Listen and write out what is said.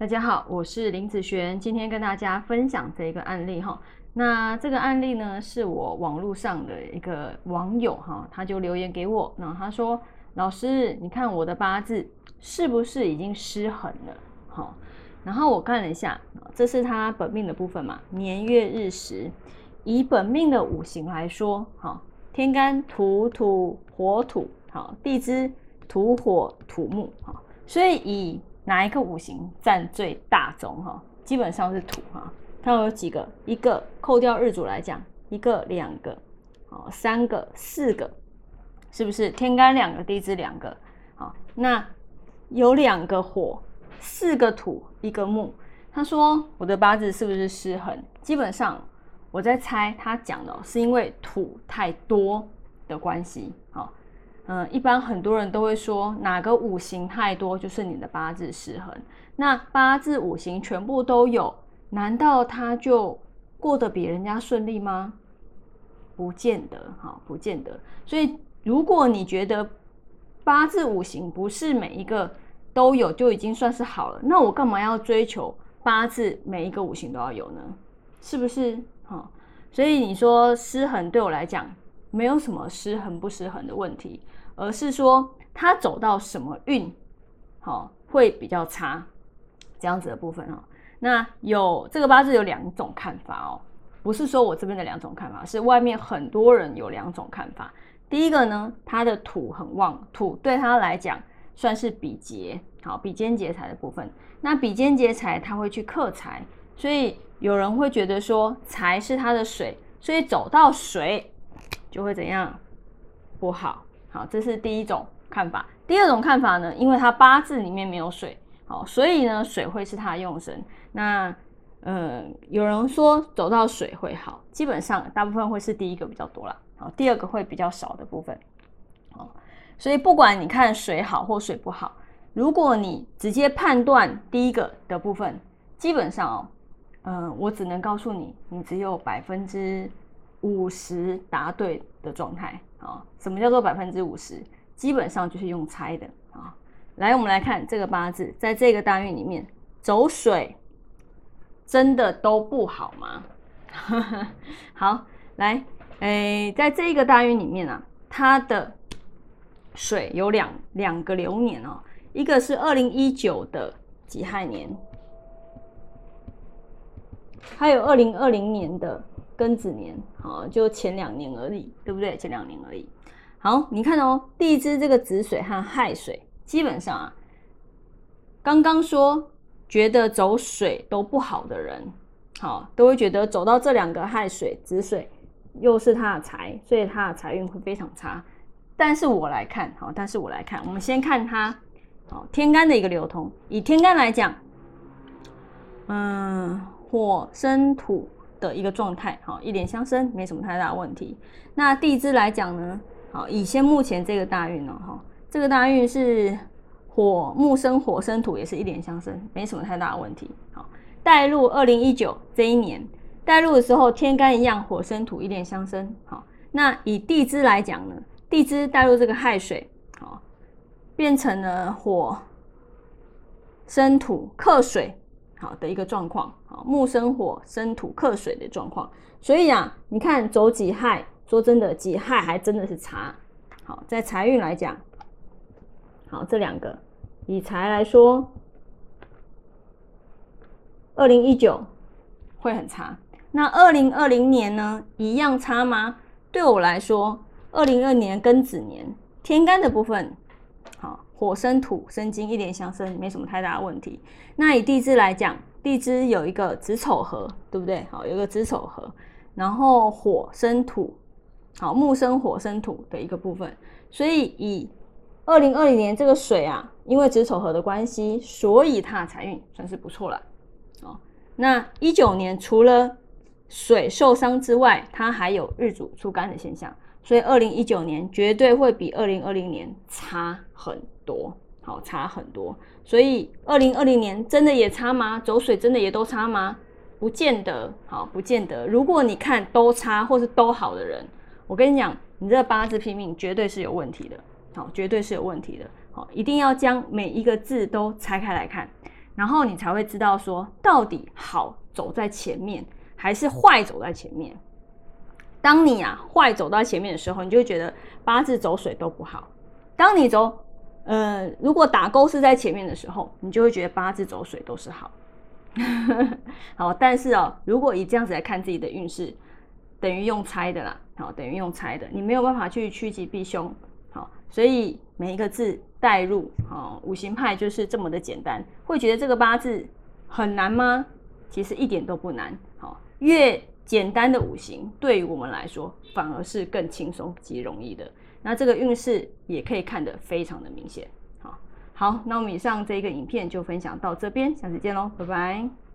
大家好，我是林子璇，今天跟大家分享这一个案例哈。那这个案例呢，是我网络上的一个网友哈，他就留言给我，那他说：“老师，你看我的八字是不是已经失衡了？”好，然后我看了一下，这是他本命的部分嘛，年月日时，以本命的五行来说，哈，天干土土火土，好，地支土火土木，好，所以以哪一个五行占最大宗哈？基本上是土哈。它有几个？一个扣掉日主来讲，一个、两个，哦，三个、四个，是不是？天干两个，地支两个，好，那有两个火，四个土，一个木。他说我的八字是不是失衡？基本上我在猜，他讲的是因为土太多的关系，好。嗯，一般很多人都会说哪个五行太多就是你的八字失衡。那八字五行全部都有，难道他就过得比人家顺利吗？不见得，哈，不见得。所以如果你觉得八字五行不是每一个都有就已经算是好了，那我干嘛要追求八字每一个五行都要有呢？是不是？哈，所以你说失衡对我来讲没有什么失衡不失衡的问题。而是说他走到什么运，好会比较差，这样子的部分哦。那有这个八字有两种看法哦，不是说我这边的两种看法，是外面很多人有两种看法。第一个呢，他的土很旺，土对他来讲算是比劫，好比肩劫财的部分。那比肩劫财他会去克财，所以有人会觉得说财是他的水，所以走到水就会怎样不好。好，这是第一种看法。第二种看法呢，因为他八字里面没有水，好，所以呢，水会是他用神。那，呃，有人说走到水会好，基本上大部分会是第一个比较多啦，好，第二个会比较少的部分。好，所以不管你看水好或水不好，如果你直接判断第一个的部分，基本上哦，嗯，我只能告诉你，你只有百分之五十答对的状态。啊，什么叫做百分之五十？基本上就是用猜的啊。来，我们来看这个八字，在这个大运里面走水，真的都不好吗？好，来，诶，在这个大运里面啊，它的水有两两个流年哦，一个是二零一九的己亥年，还有二零二零年的。庚子年，好，就前两年而已，对不对？前两年而已。好，你看哦，地支这个子水和亥水，基本上啊，刚刚说觉得走水都不好的人，好，都会觉得走到这两个亥水、子水，又是他的财，所以他的财运会非常差。但是我来看，好，但是我来看，我们先看他，好，天干的一个流通。以天干来讲，嗯，火生土。的一个状态，好，一点相生，没什么太大问题。那地支来讲呢，好，以先目前这个大运哦，哈，这个大运是火木生火生土，也是一点相生，没什么太大的问题。好，带入二零一九这一年，带入的时候天干一样，火生土，一点相生。好，那以地支来讲呢，地支带入这个亥水，好，变成了火生土克水。好的一个状况，木生火生土克水的状况，所以啊，你看走己亥，说真的，己亥还真的是差。好，在财运来讲，好这两个以财来说，二零一九会很差。那二零二零年呢，一样差吗？对我来说，二零二年庚子年天干的部分。好火生土生金，一点相生，没什么太大的问题。那以地支来讲，地支有一个子丑合，对不对？好，有一个子丑合，然后火生土，好木生火生土的一个部分。所以以二零二零年这个水啊，因为子丑合的关系，所以它的财运算是不错了。哦，那一九年除了水受伤之外，它还有日主出干的现象，所以二零一九年绝对会比二零二零年差很。多好差很多，所以二零二零年真的也差吗？走水真的也都差吗？不见得，好不见得。如果你看都差或是都好的人，我跟你讲，你这八字拼命绝对是有问题的，好，绝对是有问题的，好，一定要将每一个字都拆开来看。然后你才会知道说到底好走在前面还是坏走在前面。当你啊坏走到前面的时候，你就会觉得八字走水都不好。当你走，呃，如果打勾是在前面的时候，你就会觉得八字走水都是好。好，但是哦，如果以这样子来看自己的运势，等于用猜的啦。好，等于用猜的，你没有办法去趋吉避凶。好，所以每一个字带入，好，五行派就是这么的简单。会觉得这个八字很难吗？其实一点都不难。好，越简单的五行，对于我们来说，反而是更轻松及容易的。那这个运势也可以看得非常的明显。好，好，那我们以上这一个影片就分享到这边，下次见喽，拜拜。